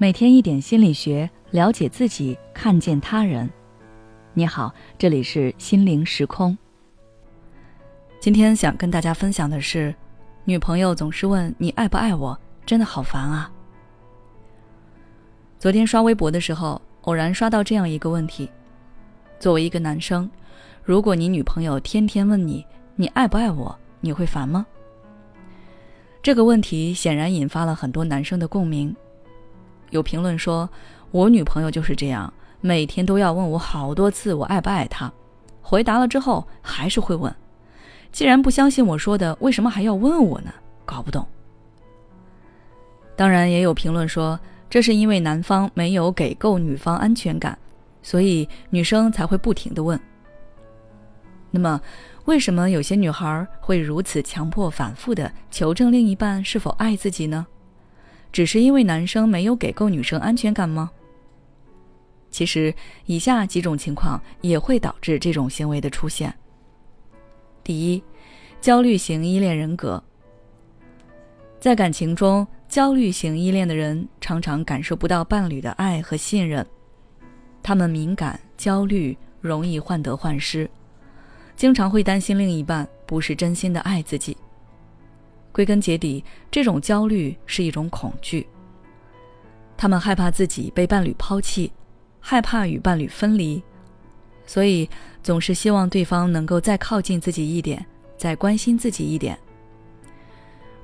每天一点心理学，了解自己，看见他人。你好，这里是心灵时空。今天想跟大家分享的是，女朋友总是问你爱不爱我，真的好烦啊。昨天刷微博的时候，偶然刷到这样一个问题：作为一个男生，如果你女朋友天天问你你爱不爱我，你会烦吗？这个问题显然引发了很多男生的共鸣。有评论说，我女朋友就是这样，每天都要问我好多次我爱不爱她，回答了之后还是会问。既然不相信我说的，为什么还要问我呢？搞不懂。当然，也有评论说，这是因为男方没有给够女方安全感，所以女生才会不停的问。那么，为什么有些女孩会如此强迫、反复的求证另一半是否爱自己呢？只是因为男生没有给够女生安全感吗？其实，以下几种情况也会导致这种行为的出现。第一，焦虑型依恋人格。在感情中，焦虑型依恋的人常常感受不到伴侣的爱和信任，他们敏感、焦虑，容易患得患失，经常会担心另一半不是真心的爱自己。归根结底，这种焦虑是一种恐惧。他们害怕自己被伴侣抛弃，害怕与伴侣分离，所以总是希望对方能够再靠近自己一点，再关心自己一点。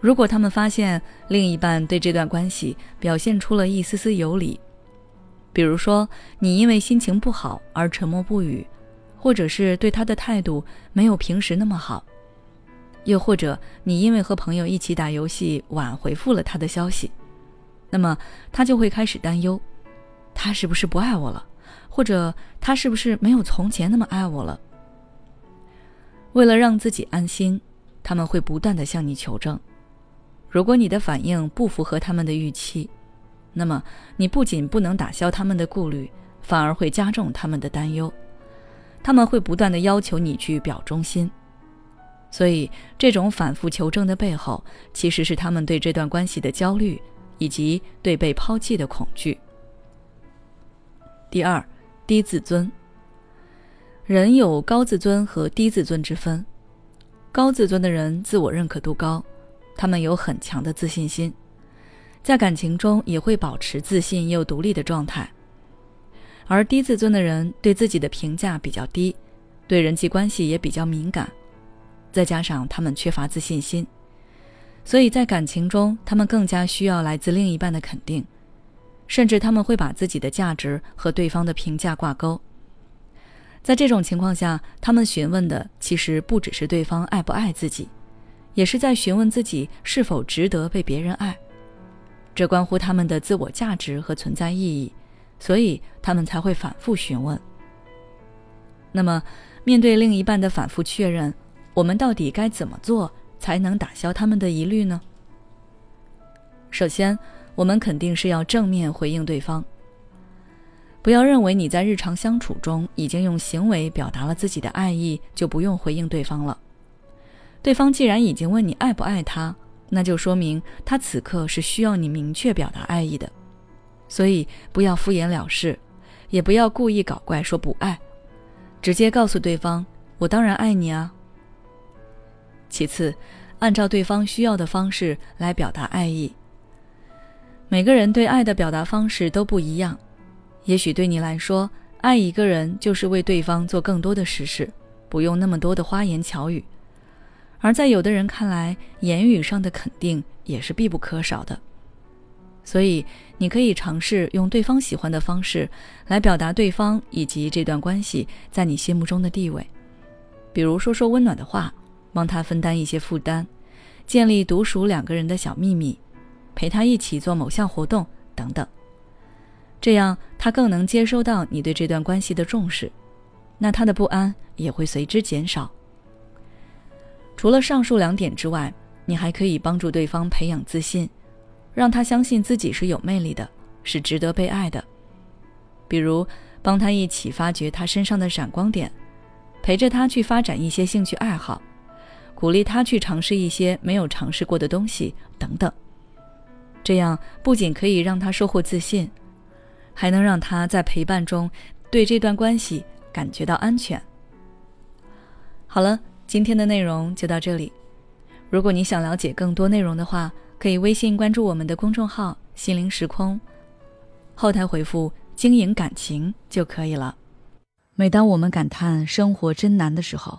如果他们发现另一半对这段关系表现出了一丝丝有理，比如说你因为心情不好而沉默不语，或者是对他的态度没有平时那么好。又或者你因为和朋友一起打游戏晚回复了他的消息，那么他就会开始担忧，他是不是不爱我了，或者他是不是没有从前那么爱我了？为了让自己安心，他们会不断的向你求证。如果你的反应不符合他们的预期，那么你不仅不能打消他们的顾虑，反而会加重他们的担忧。他们会不断的要求你去表忠心。所以，这种反复求证的背后，其实是他们对这段关系的焦虑，以及对被抛弃的恐惧。第二，低自尊。人有高自尊和低自尊之分。高自尊的人自我认可度高，他们有很强的自信心，在感情中也会保持自信又独立的状态。而低自尊的人对自己的评价比较低，对人际关系也比较敏感。再加上他们缺乏自信心，所以在感情中，他们更加需要来自另一半的肯定，甚至他们会把自己的价值和对方的评价挂钩。在这种情况下，他们询问的其实不只是对方爱不爱自己，也是在询问自己是否值得被别人爱。这关乎他们的自我价值和存在意义，所以他们才会反复询问。那么，面对另一半的反复确认。我们到底该怎么做才能打消他们的疑虑呢？首先，我们肯定是要正面回应对方。不要认为你在日常相处中已经用行为表达了自己的爱意，就不用回应对方了。对方既然已经问你爱不爱他，那就说明他此刻是需要你明确表达爱意的。所以，不要敷衍了事，也不要故意搞怪说不爱，直接告诉对方：“我当然爱你啊。”其次，按照对方需要的方式来表达爱意。每个人对爱的表达方式都不一样，也许对你来说，爱一个人就是为对方做更多的实事，不用那么多的花言巧语；而在有的人看来，言语上的肯定也是必不可少的。所以，你可以尝试用对方喜欢的方式来表达对方以及这段关系在你心目中的地位，比如说说温暖的话。帮他分担一些负担，建立独属两个人的小秘密，陪他一起做某项活动等等，这样他更能接收到你对这段关系的重视，那他的不安也会随之减少。除了上述两点之外，你还可以帮助对方培养自信，让他相信自己是有魅力的，是值得被爱的。比如帮他一起发掘他身上的闪光点，陪着他去发展一些兴趣爱好。鼓励他去尝试一些没有尝试过的东西，等等。这样不仅可以让他收获自信，还能让他在陪伴中对这段关系感觉到安全。好了，今天的内容就到这里。如果你想了解更多内容的话，可以微信关注我们的公众号“心灵时空”，后台回复“经营感情”就可以了。每当我们感叹生活真难的时候，